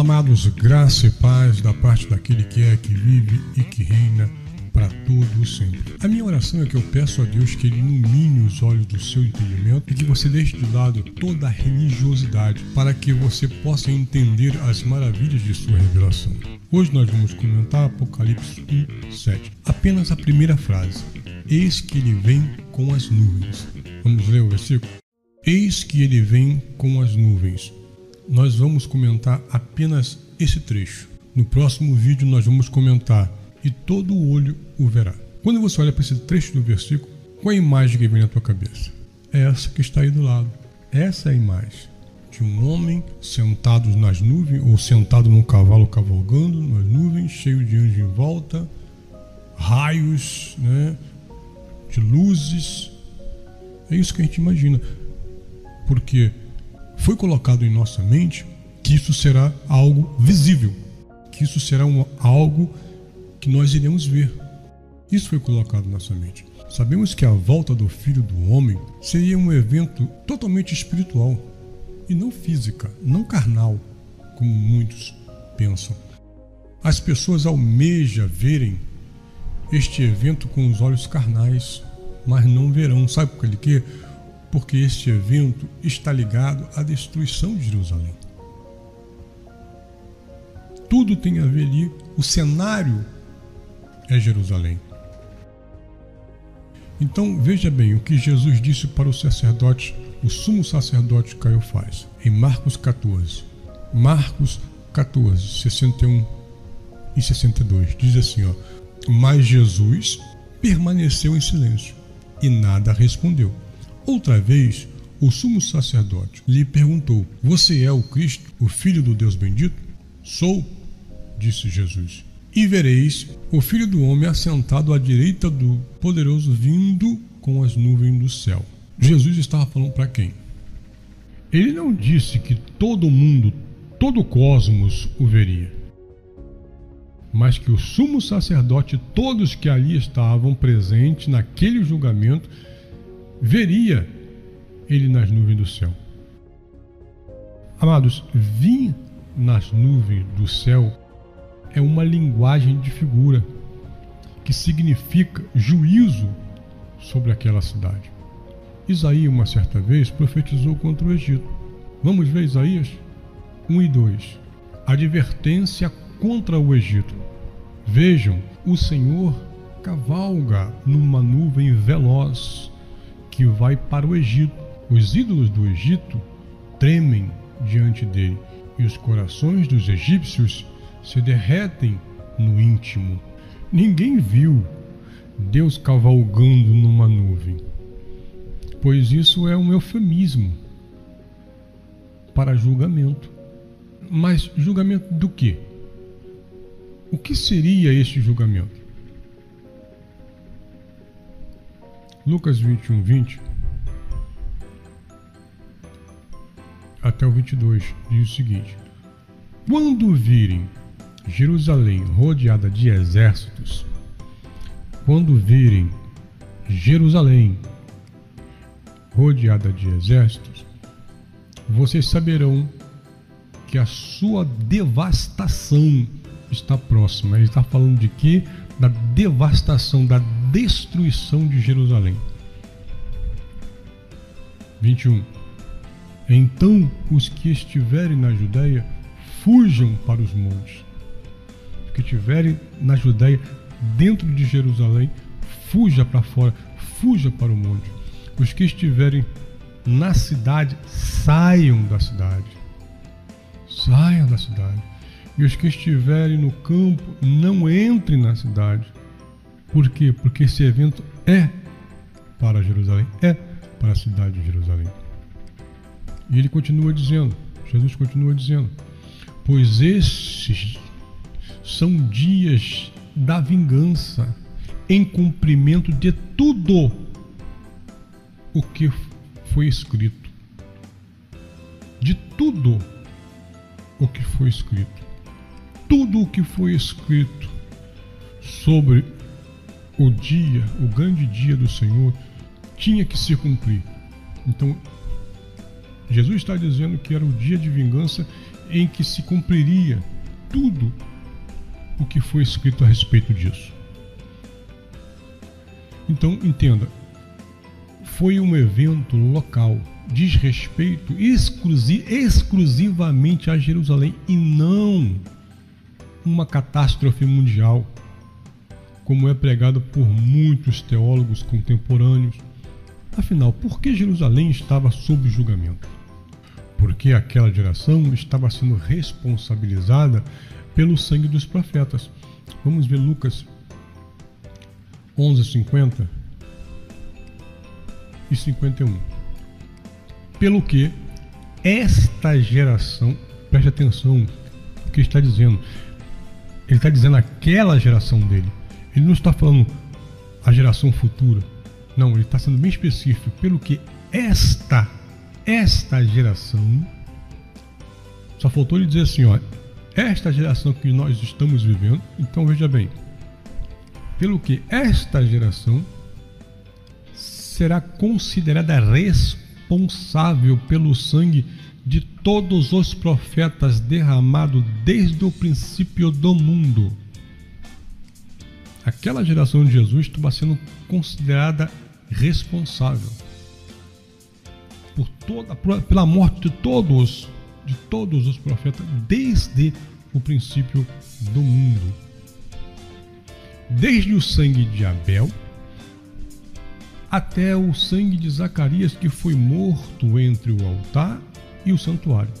Amados, graça e paz da parte daquele que é, que vive e que reina para todo sempre. A minha oração é que eu peço a Deus que Ele ilumine os olhos do seu entendimento e que você deixe de lado toda a religiosidade para que você possa entender as maravilhas de sua revelação. Hoje nós vamos comentar Apocalipse 1, 7. Apenas a primeira frase. Eis que ele vem com as nuvens. Vamos ler o versículo? Eis que ele vem com as nuvens. Nós vamos comentar apenas esse trecho. No próximo vídeo nós vamos comentar e todo o olho o verá. Quando você olha para esse trecho do versículo, qual é a imagem que vem na tua cabeça? É essa que está aí do lado. Essa é a imagem de um homem sentado nas nuvens ou sentado num cavalo cavalgando nas nuvens, cheio de anjos em volta, raios, né, de luzes. É isso que a gente imagina. Porque foi colocado em nossa mente que isso será algo visível, que isso será um, algo que nós iremos ver. Isso foi colocado na nossa mente. Sabemos que a volta do Filho do Homem seria um evento totalmente espiritual e não física, não carnal, como muitos pensam. As pessoas almejam verem este evento com os olhos carnais, mas não verão. Sabe por quê? Porque este evento está ligado à destruição de Jerusalém. Tudo tem a ver ali, o cenário é Jerusalém. Então veja bem o que Jesus disse para o sacerdote, o sumo sacerdote Caiofás, em Marcos 14. Marcos 14, 61 e 62. Diz assim: ó, Mas Jesus permaneceu em silêncio e nada respondeu. Outra vez, o sumo sacerdote lhe perguntou: Você é o Cristo, o Filho do Deus bendito? Sou, disse Jesus e vereis o Filho do Homem assentado à direita do Poderoso vindo com as nuvens do céu. Jesus estava falando para quem? Ele não disse que todo mundo, todo o cosmos o veria, mas que o sumo sacerdote, todos que ali estavam presentes naquele julgamento, veria ele nas nuvens do céu. Amados, vim nas nuvens do céu é uma linguagem de figura que significa juízo sobre aquela cidade. Isaías, uma certa vez, profetizou contra o Egito. Vamos ver Isaías 1 e 2. Advertência contra o Egito. Vejam, o Senhor cavalga numa nuvem veloz que vai para o Egito. Os ídolos do Egito tremem diante dele e os corações dos egípcios se derretem no íntimo. Ninguém viu Deus cavalgando numa nuvem, pois isso é um eufemismo para julgamento. Mas julgamento do quê? O que seria este julgamento? Lucas 21, 20 até o 22 diz o seguinte: Quando virem Jerusalém rodeada de exércitos, quando virem Jerusalém rodeada de exércitos, vocês saberão que a sua devastação está próxima. Ele está falando de quê? Da devastação, da destruição de Jerusalém. 21. Então os que estiverem na Judéia fujam para os montes que estiverem na Judéia, dentro de Jerusalém, fuja para fora, fuja para o monte. Os que estiverem na cidade, saiam da cidade. Saiam da cidade. E os que estiverem no campo, não entrem na cidade. Por quê? Porque esse evento é para Jerusalém, é para a cidade de Jerusalém. E ele continua dizendo, Jesus continua dizendo, pois esses são dias da vingança, em cumprimento de tudo o que foi escrito. De tudo o que foi escrito. Tudo o que foi escrito sobre o dia, o grande dia do Senhor, tinha que se cumprir. Então, Jesus está dizendo que era o dia de vingança em que se cumpriria tudo o que foi escrito a respeito disso. Então, entenda, foi um evento local, diz respeito exclusi exclusivamente a Jerusalém e não uma catástrofe mundial, como é pregado por muitos teólogos contemporâneos. Afinal, por que Jerusalém estava sob julgamento? Porque aquela geração estava sendo responsabilizada pelo sangue dos profetas. Vamos ver Lucas 11:50 e 51. Pelo que esta geração, preste atenção o que está dizendo. Ele está dizendo aquela geração dele. Ele não está falando a geração futura. Não, ele está sendo bem específico. Pelo que esta, esta geração. Só faltou ele dizer assim, ó, esta geração que nós estamos vivendo. Então veja bem, pelo que esta geração será considerada responsável pelo sangue de todos os profetas derramado desde o princípio do mundo. Aquela geração de Jesus estava sendo considerada responsável por toda, pela morte de todos, de todos os profetas desde o princípio do mundo. Desde o sangue de Abel até o sangue de Zacarias que foi morto entre o altar e o santuário.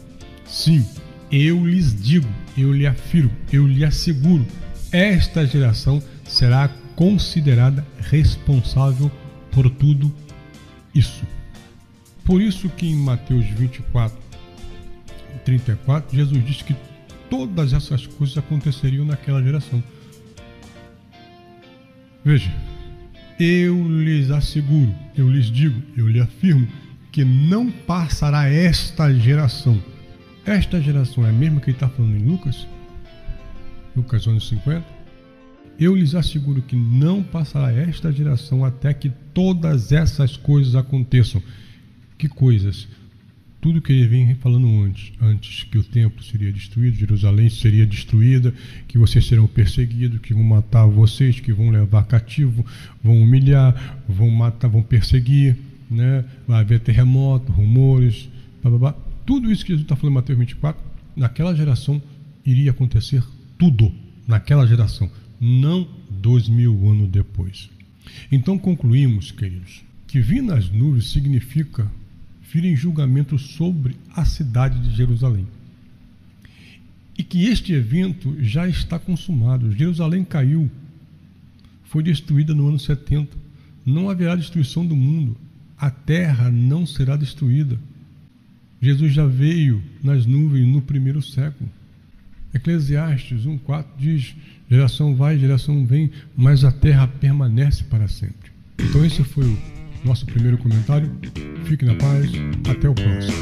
Sim, eu lhes digo, eu lhe afirmo, eu lhe asseguro, esta geração será considerada responsável por tudo isso. Por isso que em Mateus 24, 34, Jesus disse que todas essas coisas aconteceriam naquela geração. Veja, eu lhes asseguro, eu lhes digo, eu lhe afirmo que não passará esta geração. Esta geração é a mesma que ele está falando em Lucas, Lucas 11, 50. Eu lhes asseguro que não passará esta geração até que todas essas coisas aconteçam. Que coisas? tudo que ele vem falando antes, antes que o templo seria destruído, Jerusalém seria destruída, que vocês serão perseguidos, que vão matar vocês, que vão levar cativo, vão humilhar, vão matar, vão perseguir, né? vai haver terremoto, rumores, blá, blá, blá. tudo isso que Jesus está falando em Mateus 24, naquela geração iria acontecer tudo, naquela geração, não dois mil anos depois. Então concluímos, queridos, que vir nas nuvens significa vir em julgamento sobre a cidade de Jerusalém. E que este evento já está consumado. Jerusalém caiu, foi destruída no ano 70. Não haverá destruição do mundo. A terra não será destruída. Jesus já veio nas nuvens no primeiro século. Eclesiastes 1,4 diz: geração vai, geração vem, mas a terra permanece para sempre. Então, esse foi o nosso primeiro comentário. Fique na paz. Até o próximo.